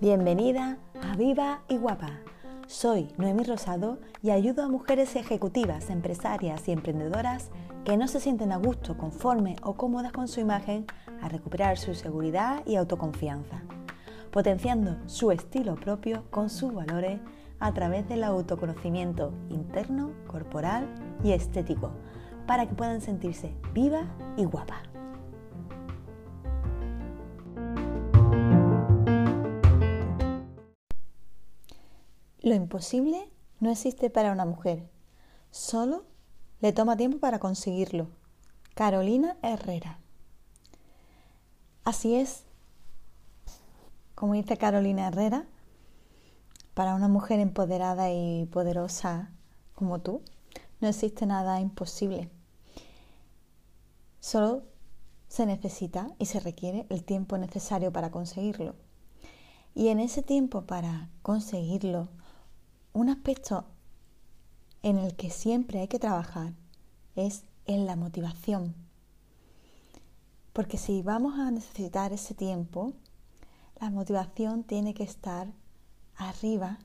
Bienvenida a Viva y Guapa. Soy Noemi Rosado y ayudo a mujeres ejecutivas, empresarias y emprendedoras que no se sienten a gusto, conforme o cómodas con su imagen a recuperar su seguridad y autoconfianza, potenciando su estilo propio con sus valores a través del autoconocimiento interno, corporal y estético, para que puedan sentirse viva y guapa. Lo imposible no existe para una mujer, solo le toma tiempo para conseguirlo. Carolina Herrera. Así es, como dice Carolina Herrera, para una mujer empoderada y poderosa como tú, no existe nada imposible. Solo se necesita y se requiere el tiempo necesario para conseguirlo. Y en ese tiempo para conseguirlo, un aspecto en el que siempre hay que trabajar es en la motivación. Porque si vamos a necesitar ese tiempo, la motivación tiene que estar arriba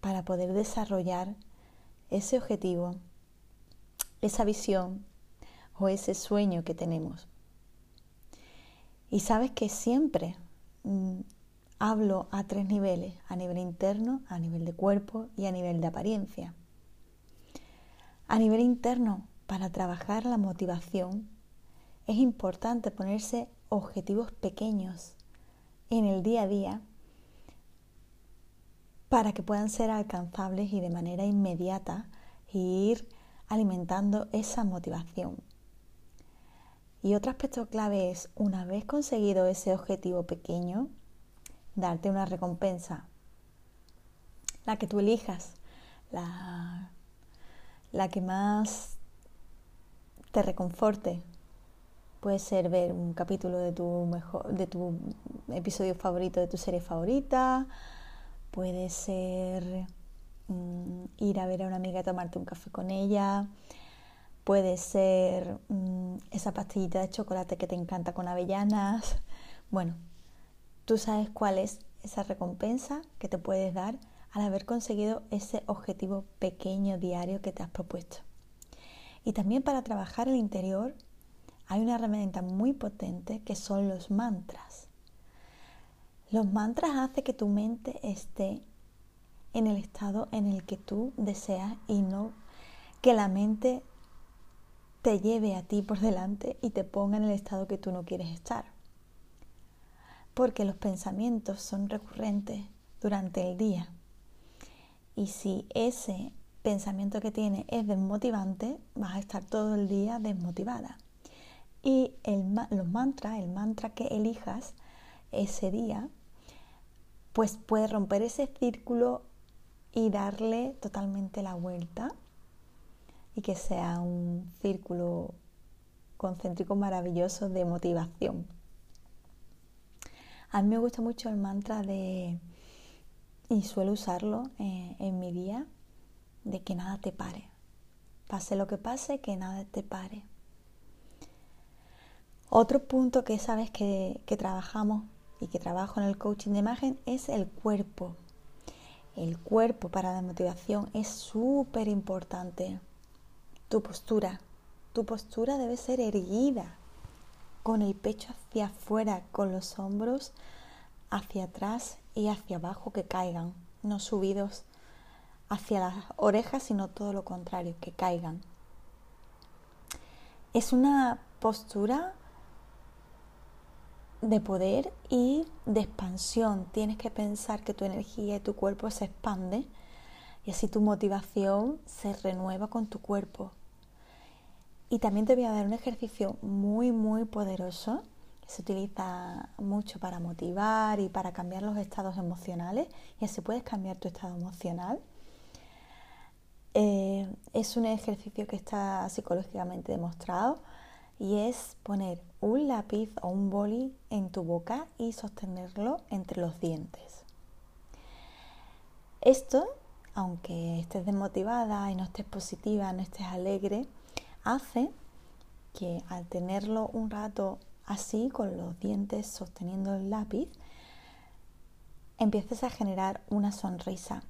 para poder desarrollar ese objetivo, esa visión ese sueño que tenemos. Y sabes que siempre mm, hablo a tres niveles, a nivel interno, a nivel de cuerpo y a nivel de apariencia. A nivel interno, para trabajar la motivación, es importante ponerse objetivos pequeños en el día a día para que puedan ser alcanzables y de manera inmediata ir alimentando esa motivación. Y otro aspecto clave es, una vez conseguido ese objetivo pequeño, darte una recompensa, la que tú elijas, la, la que más te reconforte. Puede ser ver un capítulo de tu, mejor, de tu episodio favorito de tu serie favorita, puede ser mm, ir a ver a una amiga y tomarte un café con ella, puede ser mm, esa pastillita de chocolate que te encanta con avellanas. Bueno, Tú sabes cuál es esa recompensa que te puedes dar al haber conseguido ese objetivo pequeño diario que te has propuesto. Y también para trabajar el interior hay una herramienta muy potente que son los mantras. Los mantras hacen que tu mente esté en el estado en el que tú deseas y no que la mente te lleve a ti por delante y te ponga en el estado que tú no quieres estar porque los pensamientos son recurrentes durante el día. Y si ese pensamiento que tiene es desmotivante, vas a estar todo el día desmotivada. Y los mantras, el mantra que elijas ese día, pues puede romper ese círculo y darle totalmente la vuelta y que sea un círculo concéntrico maravilloso de motivación. A mí me gusta mucho el mantra de, y suelo usarlo eh, en mi día, de que nada te pare. Pase lo que pase, que nada te pare. Otro punto que sabes que, que trabajamos y que trabajo en el coaching de imagen es el cuerpo. El cuerpo para la motivación es súper importante. Tu postura. Tu postura debe ser erguida, con el pecho hacia afuera, con los hombros hacia atrás y hacia abajo que caigan, no subidos hacia las orejas, sino todo lo contrario, que caigan. Es una postura de poder y de expansión. Tienes que pensar que tu energía y tu cuerpo se expande y así tu motivación se renueva con tu cuerpo. Y también te voy a dar un ejercicio muy, muy poderoso que se utiliza mucho para motivar y para cambiar los estados emocionales. Y así puedes cambiar tu estado emocional. Eh, es un ejercicio que está psicológicamente demostrado y es poner un lápiz o un boli en tu boca y sostenerlo entre los dientes. Esto, aunque estés desmotivada y no estés positiva, no estés alegre, hace que al tenerlo un rato así, con los dientes sosteniendo el lápiz, empieces a generar una sonrisa.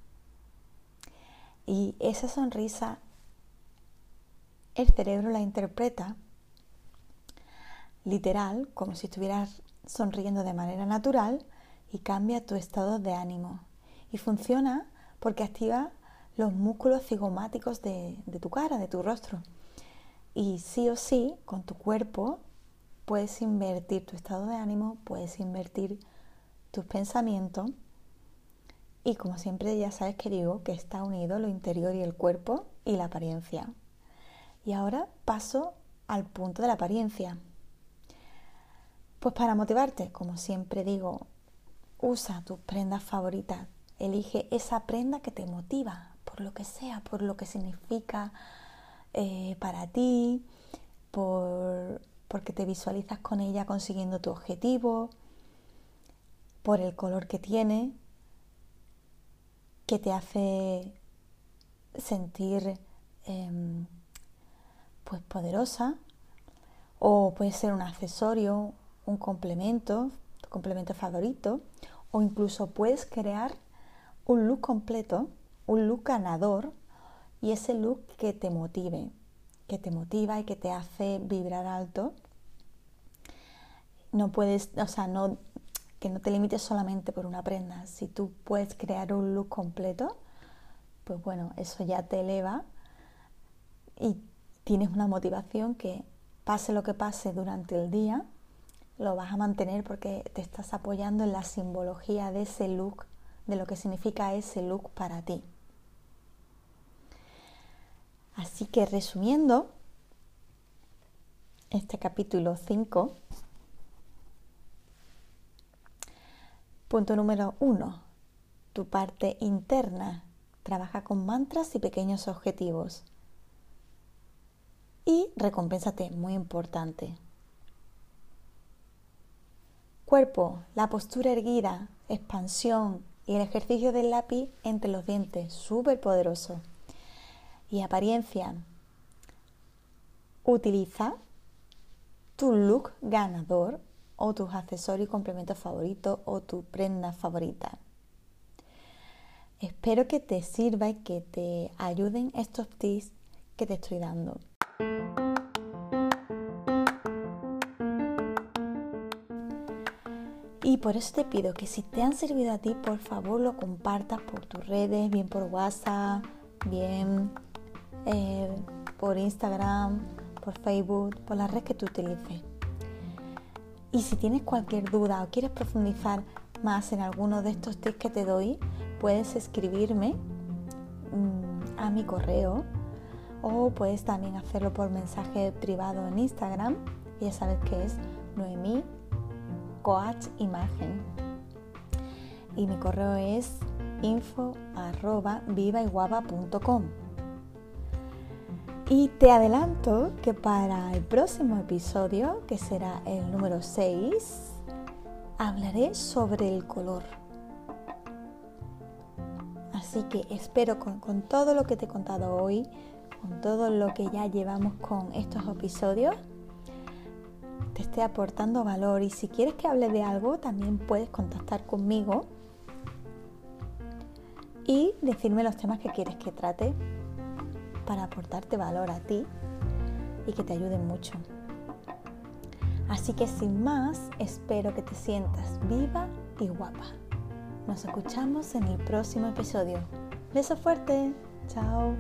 Y esa sonrisa, el cerebro la interpreta literal, como si estuvieras sonriendo de manera natural y cambia tu estado de ánimo. Y funciona porque activa los músculos cigomáticos de, de tu cara, de tu rostro. Y sí o sí, con tu cuerpo, puedes invertir tu estado de ánimo, puedes invertir tus pensamientos. Y como siempre ya sabes que digo que está unido lo interior y el cuerpo y la apariencia. Y ahora paso al punto de la apariencia. Pues para motivarte, como siempre digo, usa tus prendas favoritas. Elige esa prenda que te motiva, por lo que sea, por lo que significa eh, para ti, por, porque te visualizas con ella consiguiendo tu objetivo, por el color que tiene, que te hace sentir em, pues poderosa, o puede ser un accesorio, un complemento, tu complemento favorito, o incluso puedes crear un look completo, un look ganador y ese look que te motive, que te motiva y que te hace vibrar alto. No puedes, o sea, no, que no te limites solamente por una prenda. Si tú puedes crear un look completo, pues bueno, eso ya te eleva y tienes una motivación que pase lo que pase durante el día, lo vas a mantener porque te estás apoyando en la simbología de ese look, de lo que significa ese look para ti. Así que resumiendo este capítulo 5, punto número 1, tu parte interna trabaja con mantras y pequeños objetivos. Y recompénsate, muy importante. Cuerpo, la postura erguida, expansión y el ejercicio del lápiz entre los dientes, súper poderoso. Y apariencia, utiliza tu look ganador o tus accesorios y complementos favoritos o tu prenda favorita. Espero que te sirva y que te ayuden estos tips que te estoy dando. Y por eso te pido que si te han servido a ti, por favor lo compartas por tus redes, bien por WhatsApp, bien eh, por Instagram, por Facebook, por la red que tú utilices. Y si tienes cualquier duda o quieres profundizar más en alguno de estos tips que te doy, puedes escribirme mm, a mi correo o puedes también hacerlo por mensaje privado en Instagram. Ya sabes que es Noemí coach imagen. Y mi correo es info arroba Y te adelanto que para el próximo episodio, que será el número 6, hablaré sobre el color. Así que espero con, con todo lo que te he contado hoy, con todo lo que ya llevamos con estos episodios, te esté aportando valor y si quieres que hable de algo también puedes contactar conmigo y decirme los temas que quieres que trate para aportarte valor a ti y que te ayuden mucho. Así que sin más, espero que te sientas viva y guapa. Nos escuchamos en el próximo episodio. Beso fuerte. Chao.